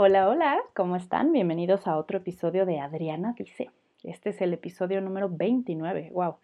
Hola, hola, ¿cómo están? Bienvenidos a otro episodio de Adriana Dice. Este es el episodio número 29. ¡Wow!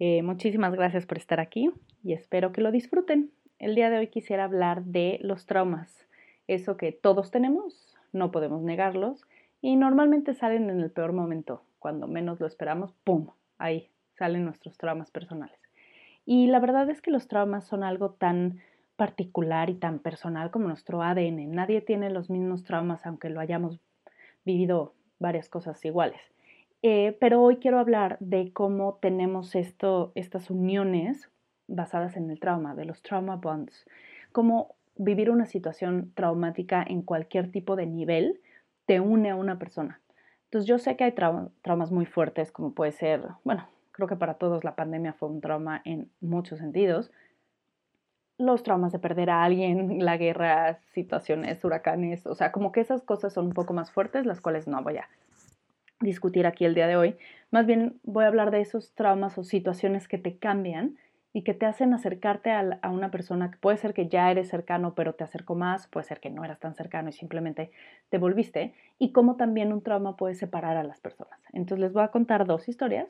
Eh, muchísimas gracias por estar aquí y espero que lo disfruten. El día de hoy quisiera hablar de los traumas, eso que todos tenemos, no podemos negarlos y normalmente salen en el peor momento, cuando menos lo esperamos, ¡pum! Ahí salen nuestros traumas personales. Y la verdad es que los traumas son algo tan particular y tan personal como nuestro ADN. Nadie tiene los mismos traumas aunque lo hayamos vivido varias cosas iguales. Eh, pero hoy quiero hablar de cómo tenemos esto, estas uniones basadas en el trauma, de los trauma bonds, cómo vivir una situación traumática en cualquier tipo de nivel te une a una persona. Entonces yo sé que hay traumas muy fuertes, como puede ser, bueno, creo que para todos la pandemia fue un trauma en muchos sentidos. Los traumas de perder a alguien, la guerra, situaciones, huracanes, o sea, como que esas cosas son un poco más fuertes, las cuales no voy a discutir aquí el día de hoy. Más bien voy a hablar de esos traumas o situaciones que te cambian y que te hacen acercarte a, una persona que puede ser que ya eres cercano, pero te acercó más, puede ser que no eras tan cercano y simplemente te volviste, y cómo también un trauma puede separar a las personas. Entonces les voy a contar dos historias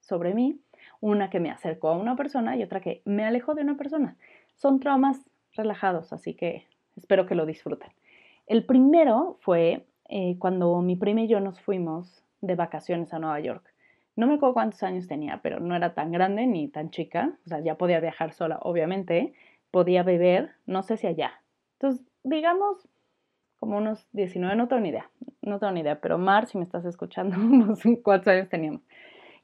sobre mí, una que me acercó a una persona y otra que me alejó de una persona. Son traumas relajados, así que espero que lo disfruten. El primero fue eh, cuando mi prima y yo nos fuimos de vacaciones a Nueva York. No me acuerdo cuántos años tenía, pero no era tan grande ni tan chica. O sea, ya podía viajar sola, obviamente. Podía beber, no sé si allá. Entonces, digamos, como unos 19, no tengo ni idea. No tengo ni idea, pero Mar, si me estás escuchando, no sé cuántos años teníamos.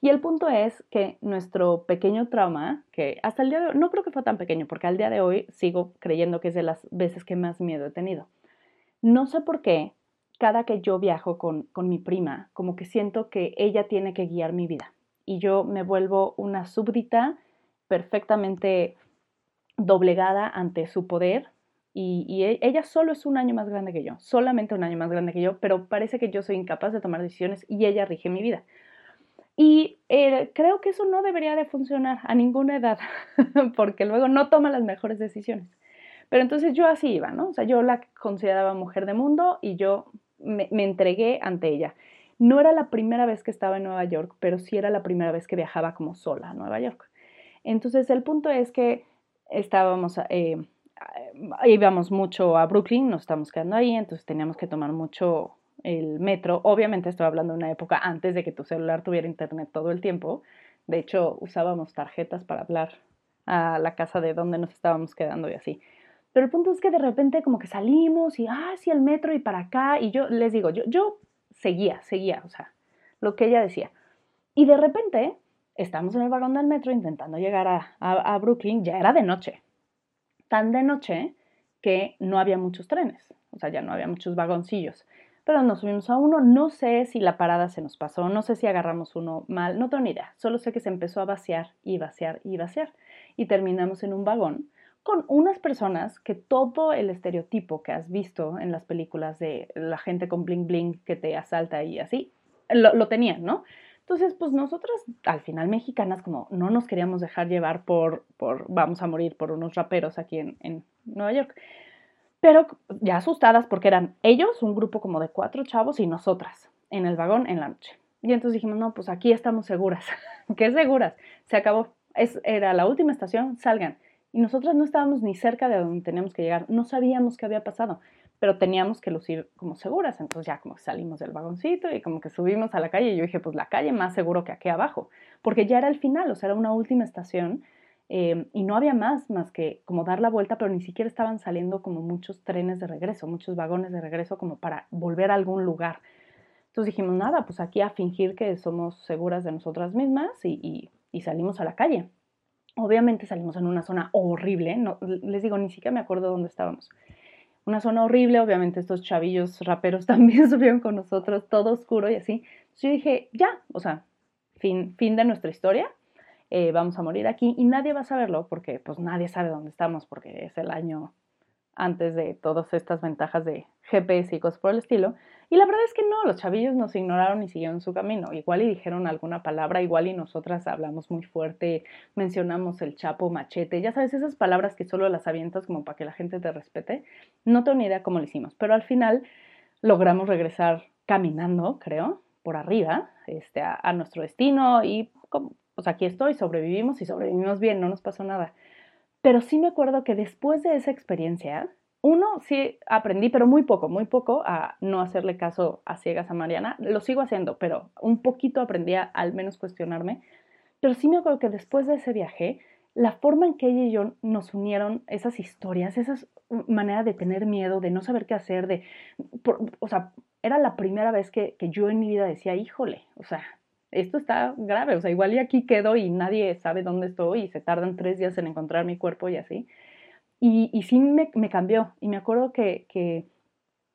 Y el punto es que nuestro pequeño trauma, que hasta el día de hoy, no creo que fue tan pequeño, porque al día de hoy sigo creyendo que es de las veces que más miedo he tenido. No sé por qué, cada que yo viajo con, mi prima, como que siento que ella tiene que guiar mi vida y yo me vuelvo una súbdita perfectamente doblegada ante su poder y, e, ella solo es un año más grande que yo, solamente un año más grande que yo, pero parece que yo soy incapaz de tomar decisiones y ella rige mi vida. Y eh, creo que eso no debería de funcionar a ninguna edad, porque luego no toma las mejores decisiones. Pero entonces yo así iba, ¿no? O sea, yo la consideraba mujer de mundo y yo me, entregué ante ella. No era la primera vez que estaba en Nueva York, pero sí era la primera vez que viajaba como sola a Nueva York. Entonces el punto es que estábamos, eh, íbamos mucho a Brooklyn, nos estamos quedando ahí, entonces teníamos que tomar mucho el metro. Obviamente estoy hablando de una época antes de que tu celular tuviera internet todo el tiempo. De hecho, usábamos tarjetas para hablar a la casa de donde nos estábamos quedando y así. Pero el punto es que de repente como que salimos y, ah, sí, el metro y para acá. Y yo les digo, yo, yo seguía, seguía, o sea, lo que ella decía. Y de repente estamos en el vagón del metro intentando llegar a, a, Brooklyn, ya era de noche. Tan de noche que no había muchos trenes, o sea, ya no había muchos vagoncillos. Pero nos subimos a uno, no sé si la parada se nos pasó, no sé si agarramos uno mal, no tengo ni idea. Solo sé que se empezó a vaciar y vaciar y vaciar. Y terminamos en un vagón con unas personas que todo el estereotipo que has visto en las películas de la gente con bling bling que te asalta y así, lo, tenían, ¿no? Entonces, pues nosotras, al final mexicanas, como no nos queríamos dejar llevar por, por vamos a morir por unos raperos aquí en, en Nueva York. Pero ya asustadas porque eran ellos, un grupo como de cuatro chavos y nosotras en el vagón en la noche. Y entonces dijimos, no, pues aquí estamos seguras. ¿Qué seguras? Se acabó. Es, era la última estación, salgan. Y nosotras no estábamos ni cerca de donde teníamos que llegar, no sabíamos qué había pasado, pero teníamos que lucir como seguras. Entonces ya como salimos del vagoncito y como que subimos a la calle y yo dije, pues la calle más seguro que aquí abajo, porque ya era el final, o sea, era una última estación em, y no había más, más que como dar la vuelta, pero ni siquiera estaban saliendo como muchos trenes de regreso, muchos vagones de regreso como para volver a algún lugar. Entonces dijimos, nada, pues aquí a fingir que somos seguras de nosotras mismas y salimos a la calle. Obviamente salimos en una zona horrible, no, les digo, ni siquiera me acuerdo dónde estábamos. Una zona horrible, obviamente estos chavillos raperos también subieron con nosotros, todo oscuro y así. Entonces yo dije, ya, o sea, fin, fin de nuestra historia, eh, vamos a morir aquí y nadie va a saberlo porque pues nadie sabe dónde estamos porque es el año antes de todas estas ventajas de GPS y cosas por el estilo. Y la verdad es que no, los chavillos nos ignoraron y siguieron su camino. Igual y dijeron alguna palabra, igual y nosotras hablamos muy fuerte, mencionamos el chapo, machete, ya sabes, esas palabras que solo las avientas como para que la gente te respete. No tengo ni idea cómo lo hicimos, pero al final logramos regresar caminando, creo, por arriba, este, a, nuestro destino y, pues aquí estoy, sobrevivimos y sobrevivimos bien, no nos pasó nada. Pero sí me acuerdo que después de esa experiencia, uno, sí aprendí, pero muy poco, muy poco a no hacerle caso a ciegas a Mariana. Lo sigo haciendo, pero un poquito aprendí a al menos cuestionarme. Pero sí me acuerdo que después de ese viaje, la forma en que ella y yo nos unieron, esas historias, esas maneras de tener miedo, de no saber qué hacer, de, o sea, era la primera vez que, que yo en mi vida decía, híjole, o sea, esto está grave, o sea, igual y aquí quedo y nadie sabe dónde estoy y se tardan tres días en encontrar mi cuerpo y así. Y, y sí me, cambió. Y me acuerdo que, que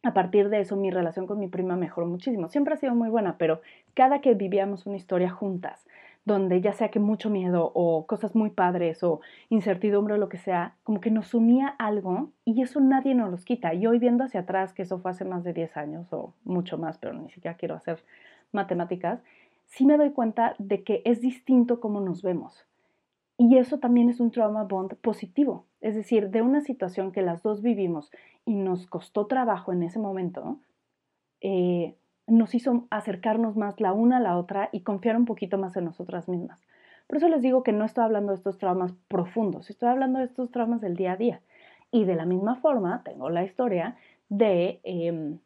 a partir de eso mi relación con mi prima mejoró muchísimo. Siempre ha sido muy buena, pero cada que vivíamos una historia juntas, donde ya sea que mucho miedo o cosas muy padres o incertidumbre o lo que sea, como que nos unía algo y eso nadie nos los quita. Y hoy viendo hacia atrás, que eso fue hace más de 10 años o mucho más, pero ni siquiera quiero hacer matemáticas, sí me doy cuenta de que es distinto cómo nos vemos. Y eso también es un trauma bond positivo, es decir, de una situación que las dos vivimos y nos costó trabajo en ese momento, eh, nos hizo acercarnos más la una a la otra y confiar un poquito más en nosotras mismas. Por eso les digo que no estoy hablando de estos traumas profundos, estoy hablando de estos traumas del día a día. Y de la misma forma tengo la historia de em,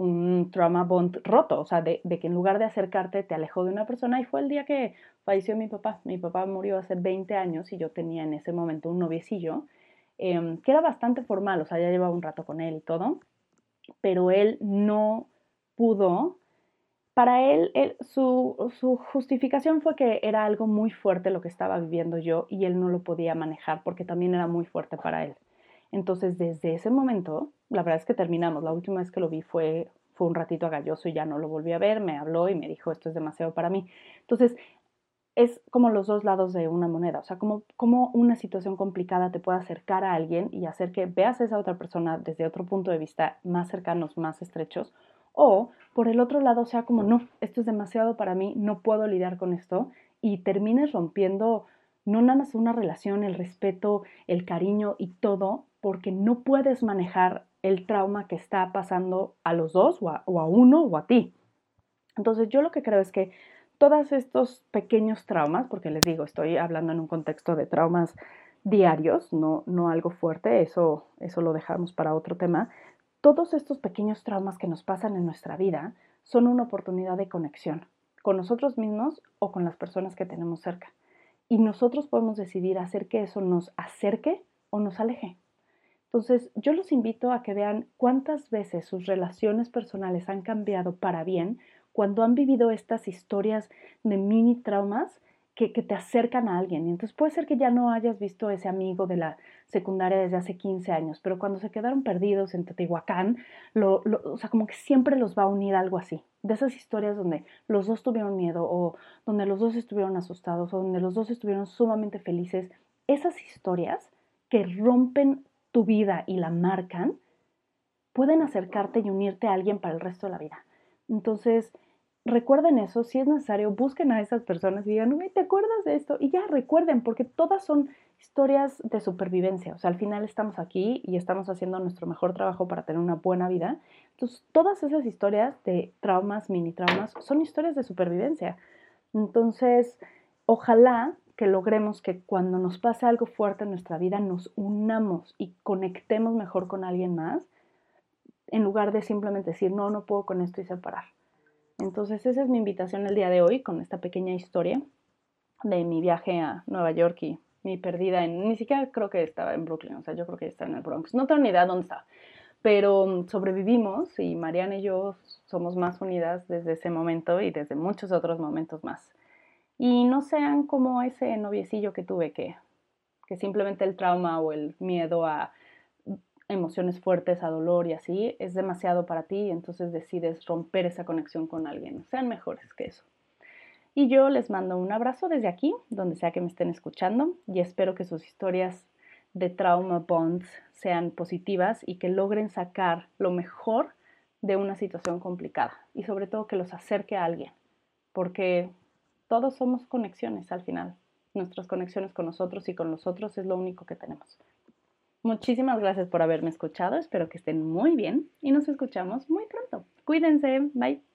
un trauma bond roto, o sea, de, que en lugar de acercarte te alejó de una persona y fue el día que falleció mi papá. Mi papá murió hace 20 años y yo tenía en ese momento un noviecillo em, que era bastante formal, o sea, ya llevaba un rato con él y todo, pero él no pudo, para él, su, su justificación fue que era algo muy fuerte lo que estaba viviendo yo y él no lo podía manejar porque también era muy fuerte para él. Entonces, desde ese momento, la verdad es que terminamos. La última vez que lo vi fue, fue un ratito agalloso y ya no lo volví a ver. Me habló y me dijo, esto es demasiado para mí. Entonces, es como los dos lados de una moneda. O sea, como, como una situación complicada te puede acercar a alguien y hacer que veas a esa otra persona desde otro punto de vista más cercanos, más estrechos. O por el otro lado sea como, no, esto es demasiado para mí, no puedo lidiar con esto y termines rompiendo no nada más una relación, el respeto, el cariño y todo, porque no puedes manejar el trauma que está pasando a los dos o a, uno o a ti. Entonces yo lo que creo es que todos estos pequeños traumas, porque les digo, estoy hablando en un contexto de traumas diarios, no, no algo fuerte, eso, eso lo dejamos para otro tema, todos estos pequeños traumas que nos pasan en nuestra vida son una oportunidad de conexión con nosotros mismos o con las personas que tenemos cerca. Y nosotros podemos decidir hacer que eso nos acerque o nos aleje. Entonces, yo los invito a que vean cuántas veces sus relaciones personales han cambiado para bien cuando han vivido estas historias de mini traumas que, te acercan a alguien. Entonces puede ser que ya no hayas visto ese amigo de la secundaria desde hace 15 años, pero cuando se quedaron perdidos en Teotihuacán, lo, o sea, como que siempre los va a unir algo así. De esas historias donde los dos tuvieron miedo o donde los dos estuvieron asustados o donde los dos estuvieron sumamente felices. Esas historias que rompen tu vida y la marcan, pueden acercarte y unirte a alguien para el resto de la vida. Entonces, recuerden eso, si es necesario, busquen a esas personas y digan, ¿te acuerdas de esto? Y ya recuerden, porque todas son historias de supervivencia. O sea, al final estamos aquí y estamos haciendo nuestro mejor trabajo para tener una buena vida. Entonces, todas esas historias de traumas, mini traumas, son historias de supervivencia. Entonces, ojalá logremos que cuando nos pase algo fuerte en nuestra vida nos unamos y conectemos mejor con alguien más, en lugar de simplemente decir, no, no puedo con esto y separar. Entonces esa es mi invitación el día de hoy con esta pequeña historia de mi viaje a Nueva York y mi perdida en, ni siquiera creo que estaba en Brooklyn, o sea, yo creo que estaba en el Bronx, no tengo ni idea dónde estaba, pero sobrevivimos y Mariana y yo somos más unidas desde ese momento y desde muchos otros momentos más y no sean como ese noviecillo que tuve que, que simplemente el trauma o el miedo a emociones fuertes, a dolor y así es demasiado para ti y entonces decides romper esa conexión con alguien. Sean mejores que eso. Y yo les mando un abrazo desde aquí, donde sea que me estén escuchando, y espero que sus historias de trauma bonds sean positivas y que logren sacar lo mejor de una situación complicada y sobre todo que los acerque a alguien, porque todos somos conexiones al final. Nuestras conexiones con nosotros y con los otros es lo único que tenemos. Muchísimas gracias por haberme escuchado, espero que estén muy bien y nos escuchamos muy pronto. Cuídense, bye.